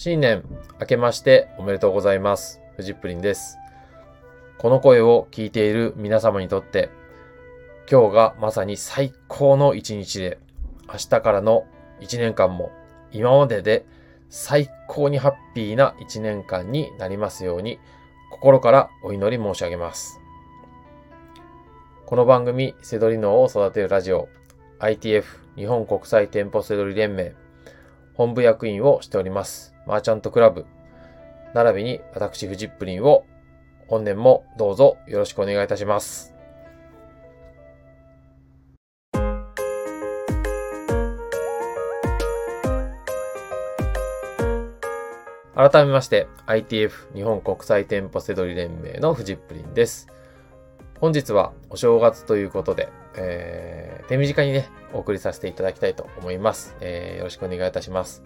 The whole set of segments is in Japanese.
新年明けましておめでとうございます。フジップリンです。この声を聞いている皆様にとって、今日がまさに最高の一日で、明日からの一年間も今までで最高にハッピーな一年間になりますように、心からお祈り申し上げます。この番組、セドリ脳を育てるラジオ、ITF 日本国際店舗セドリ連盟、本部役員をしております、マーチャントクラブ、並びに私、フジップリンを本年もどうぞよろしくお願いいたします。改めまして、ITF 日本国際店舗セドリ連盟のフジップリンです。本日はお正月ということで、えー、手短にね、お送りさせていただきたいと思います。えー、よろしくお願いいたします。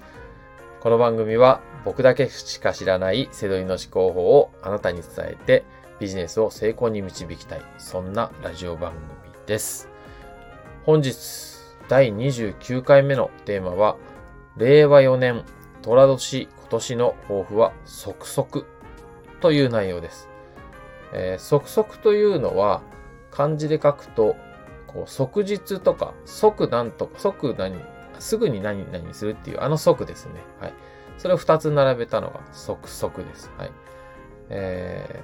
この番組は僕だけしか知らないセドリの思考法をあなたに伝えてビジネスを成功に導きたい。そんなラジオ番組です。本日第29回目のテーマは令和4年寅年今年の抱負は即即という内容です。えー、即即というのは漢字で書くとこう即日とか即なんとか即何すぐに何々するっていうあの即ですね。はい。それを2つ並べたのが即即です。はい。えー、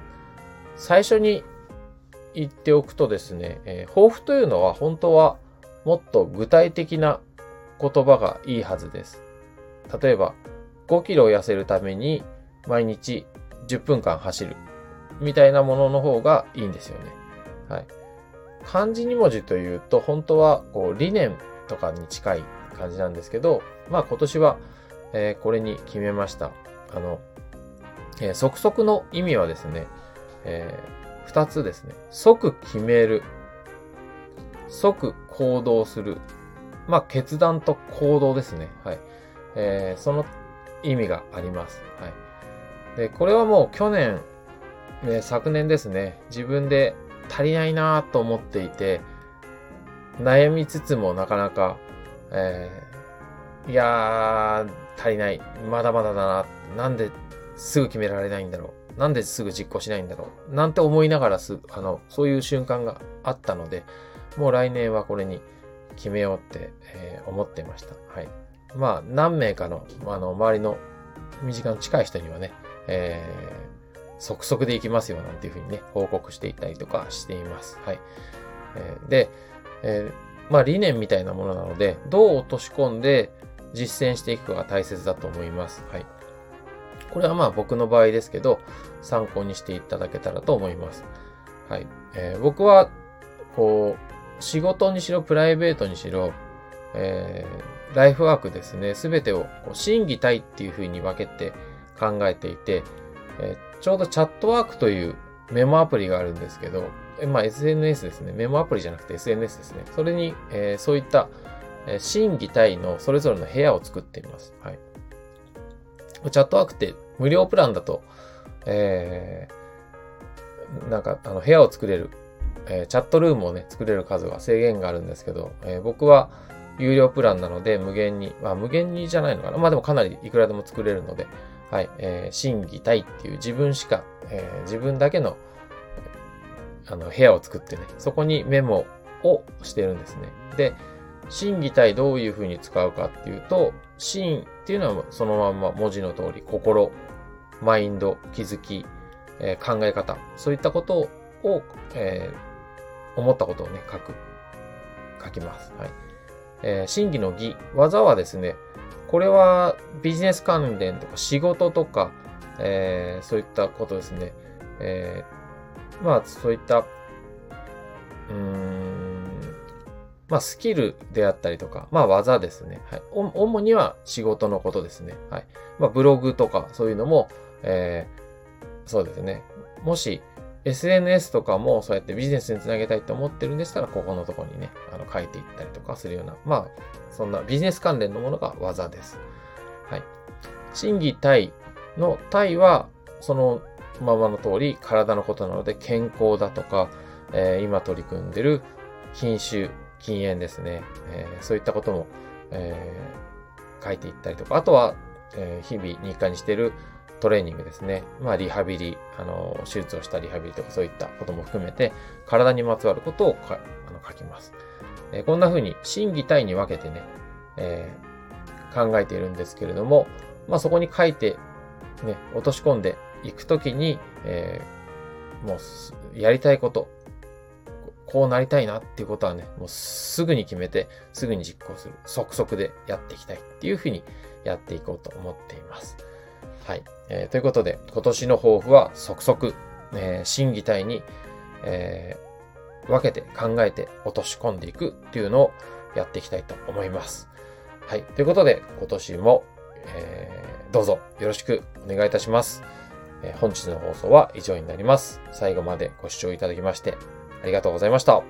最初に言っておくとですね、えー、抱負というのは本当はもっと具体的な言葉がいいはずです。例えば、5キロ痩せるために毎日10分間走るみたいなものの方がいいんですよね。はい。漢字2文字というと本当はこう理念とかに近い感じなんですけど、まあ今年は、えー、これに決めました。あの、えー、即即の意味はですね、えー、2つですね。即決める。即行動する。まあ決断と行動ですね。はい。えー、その意味があります。はい。で、これはもう去年、ね、昨年ですね、自分で足りないなと思っていて、悩みつつもなかなか、えー、いやー、足りない。まだまだだな。なんですぐ決められないんだろう。なんですぐ実行しないんだろう。なんて思いながらす、あの、そういう瞬間があったので、もう来年はこれに決めようって、えー、思ってました。はい。まあ、何名かの、あの、周りの身近の近い人にはね、えー、即速でいきますよなんていうふうにね、報告していたりとかしています。はい。えー、で、えー、まあ理念みたいなものなので、どう落とし込んで実践していくかが大切だと思います。はい。これはまあ僕の場合ですけど、参考にしていただけたらと思います。はい。えー、僕は、こう、仕事にしろ、プライベートにしろ、えー、ライフワークですね、すべてをこう審議体っていうふうに分けて考えていて、えー、ちょうどチャットワークというメモアプリがあるんですけど、まあ SNS ですね。メモアプリじゃなくて SNS ですね。それに、えー、そういった、えー、審議体のそれぞれの部屋を作っています。はい。チャットワークって無料プランだと、えー、なんか、あの、部屋を作れる、えー、チャットルームをね、作れる数は制限があるんですけど、えー、僕は有料プランなので無限に、まあ無限にじゃないのかな。まあでもかなりいくらでも作れるので、はい、えー、審議体っていう自分しか、えー、自分だけの、あの、部屋を作ってね、そこにメモをしてるんですね。で、審議体どういう風に使うかっていうと、心っていうのはそのまんま文字の通り、心、マインド、気づき、えー、考え方、そういったことを、えー、思ったことをね、書く、書きます。はい。えー、審議の義、技はですね、これはビジネス関連とか仕事とか、えー、そういったことですね。え、まあそういった、うーん、まあスキルであったりとか、まあ技ですね。はい。主には仕事のことですね。はい。まあブログとかそういうのも、えー、そうですね。もし SNS とかもそうやってビジネスにつなげたいと思ってるんでしたら、ここのところにね、あの書いていったりとかするような、まあ、そんなビジネス関連のものが技です。はい。審議体の体は、そのままの通り体のことなので、健康だとか、えー、今取り組んでる品種、禁煙ですね。えー、そういったことも、えー、書いていったりとか、あとは、え、日々日課にしてるトレーニングですね。まあ、リハビリ、あの、手術をしたリハビリとかそういったことも含めて、体にまつわることをあの書きます。え、こんな風に、心技体に分けてね、え、考えているんですけれども、まあ、そこに書いて、ね、落とし込んでいくときに、えー、もう、やりたいこと、こうなりたいなっていうことはね、もうすぐに決めて、すぐに実行する。即速でやっていきたいっていうふうにやっていこうと思っています。はい。えー、ということで、今年の抱負は即速、えー、審議体に、えー、分けて考えて落とし込んでいくっていうのをやっていきたいと思います。はい。ということで、今年も、え、どうぞよろしくお願いいたします。え、本日の放送は以上になります。最後までご視聴いただきましてありがとうございました。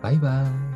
バイバーイ。